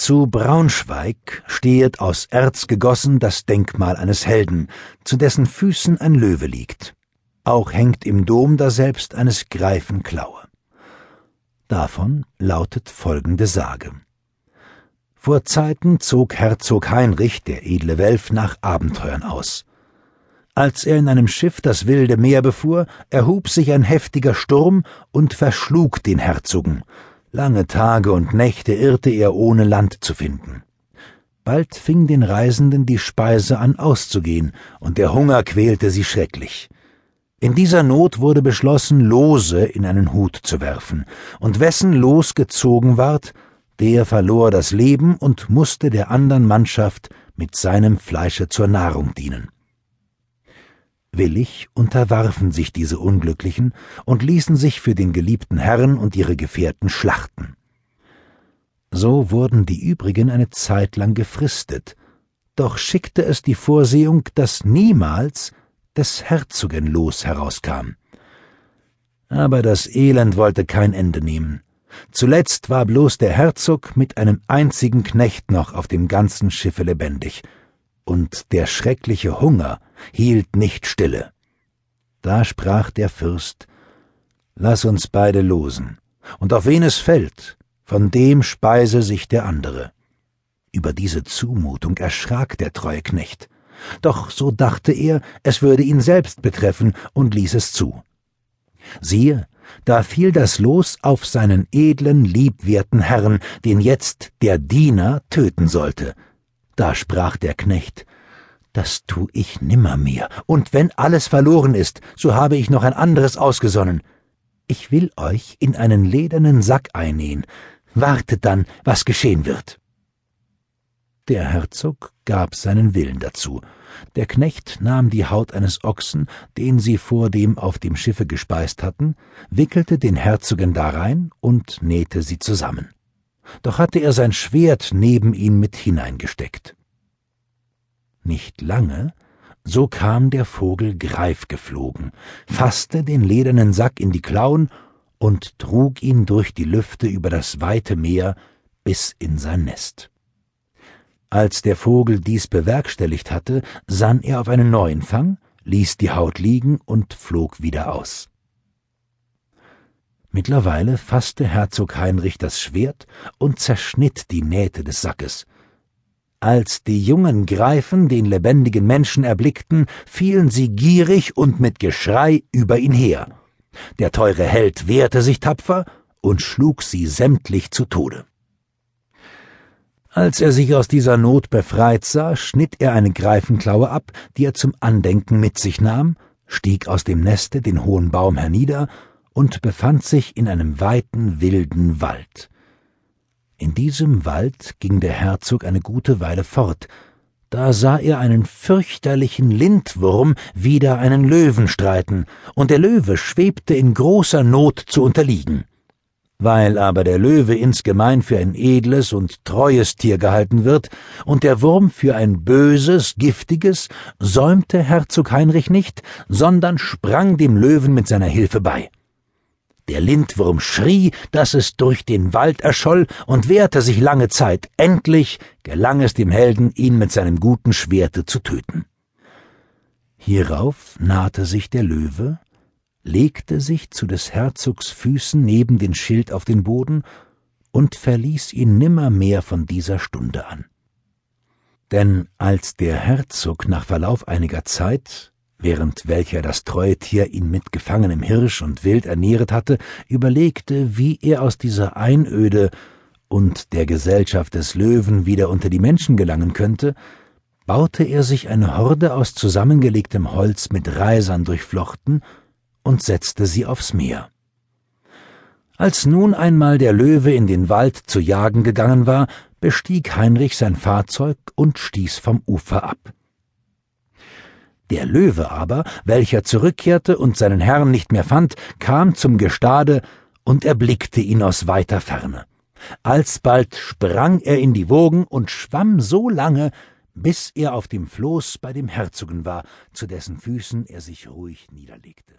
Zu Braunschweig stehet aus Erz gegossen das Denkmal eines Helden, zu dessen Füßen ein Löwe liegt. Auch hängt im Dom daselbst eines Greifen Klaue. Davon lautet folgende Sage. Vor Zeiten zog Herzog Heinrich, der edle Welf, nach Abenteuern aus. Als er in einem Schiff das wilde Meer befuhr, erhub sich ein heftiger Sturm und verschlug den Herzogen. Lange Tage und Nächte irrte er, ohne Land zu finden. Bald fing den Reisenden die Speise an auszugehen, und der Hunger quälte sie schrecklich. In dieser Not wurde beschlossen, Lose in einen Hut zu werfen, und wessen Los gezogen ward, der verlor das Leben und musste der andern Mannschaft mit seinem Fleische zur Nahrung dienen. Willig unterwarfen sich diese Unglücklichen und ließen sich für den geliebten Herrn und ihre Gefährten schlachten. So wurden die übrigen eine Zeit lang gefristet, doch schickte es die Vorsehung, dass niemals des Herzogen Los herauskam. Aber das Elend wollte kein Ende nehmen. Zuletzt war bloß der Herzog mit einem einzigen Knecht noch auf dem ganzen Schiffe lebendig, und der schreckliche Hunger hielt nicht stille. Da sprach der Fürst Lass uns beide losen, und auf wen es fällt, von dem speise sich der andere. Über diese Zumutung erschrak der treue Knecht. Doch so dachte er, es würde ihn selbst betreffen und ließ es zu. Siehe, da fiel das Los auf seinen edlen, liebwerten Herrn, den jetzt der Diener töten sollte. Da sprach der Knecht, das tu ich nimmermehr, und wenn alles verloren ist, so habe ich noch ein anderes ausgesonnen. Ich will euch in einen ledernen Sack einnähen, wartet dann, was geschehen wird. Der Herzog gab seinen Willen dazu. Der Knecht nahm die Haut eines Ochsen, den sie vordem auf dem Schiffe gespeist hatten, wickelte den Herzogen darein und nähte sie zusammen. Doch hatte er sein Schwert neben ihn mit hineingesteckt. Nicht lange, so kam der Vogel Greif geflogen, fasste den ledernen Sack in die Klauen und trug ihn durch die Lüfte über das weite Meer bis in sein Nest. Als der Vogel dies bewerkstelligt hatte, sann er auf einen neuen Fang, ließ die Haut liegen und flog wieder aus. Mittlerweile fasste Herzog Heinrich das Schwert und zerschnitt die Nähte des Sackes. Als die jungen Greifen den lebendigen Menschen erblickten, fielen sie gierig und mit Geschrei über ihn her. Der teure Held wehrte sich tapfer und schlug sie sämtlich zu Tode. Als er sich aus dieser Not befreit sah, schnitt er eine Greifenklaue ab, die er zum Andenken mit sich nahm, stieg aus dem Neste den hohen Baum hernieder und befand sich in einem weiten, wilden Wald. In diesem Wald ging der Herzog eine gute Weile fort, da sah er einen fürchterlichen Lindwurm wider einen Löwen streiten, und der Löwe schwebte in großer Not zu unterliegen. Weil aber der Löwe insgemein für ein edles und treues Tier gehalten wird und der Wurm für ein böses, giftiges, säumte Herzog Heinrich nicht, sondern sprang dem Löwen mit seiner Hilfe bei. Der Lindwurm schrie, dass es durch den Wald erscholl und wehrte sich lange Zeit. Endlich gelang es dem Helden, ihn mit seinem guten Schwerte zu töten. Hierauf nahte sich der Löwe, legte sich zu des Herzogs Füßen neben den Schild auf den Boden und verließ ihn nimmermehr von dieser Stunde an. Denn als der Herzog nach Verlauf einiger Zeit, während welcher das treue Tier ihn mit gefangenem Hirsch und Wild ernähret hatte, überlegte, wie er aus dieser Einöde und der Gesellschaft des Löwen wieder unter die Menschen gelangen könnte, baute er sich eine Horde aus zusammengelegtem Holz mit Reisern durchflochten und setzte sie aufs Meer. Als nun einmal der Löwe in den Wald zu jagen gegangen war, bestieg Heinrich sein Fahrzeug und stieß vom Ufer ab. Der Löwe aber, welcher zurückkehrte und seinen Herrn nicht mehr fand, kam zum Gestade und erblickte ihn aus weiter Ferne. Alsbald sprang er in die Wogen und schwamm so lange, bis er auf dem Floß bei dem Herzogen war, zu dessen Füßen er sich ruhig niederlegte.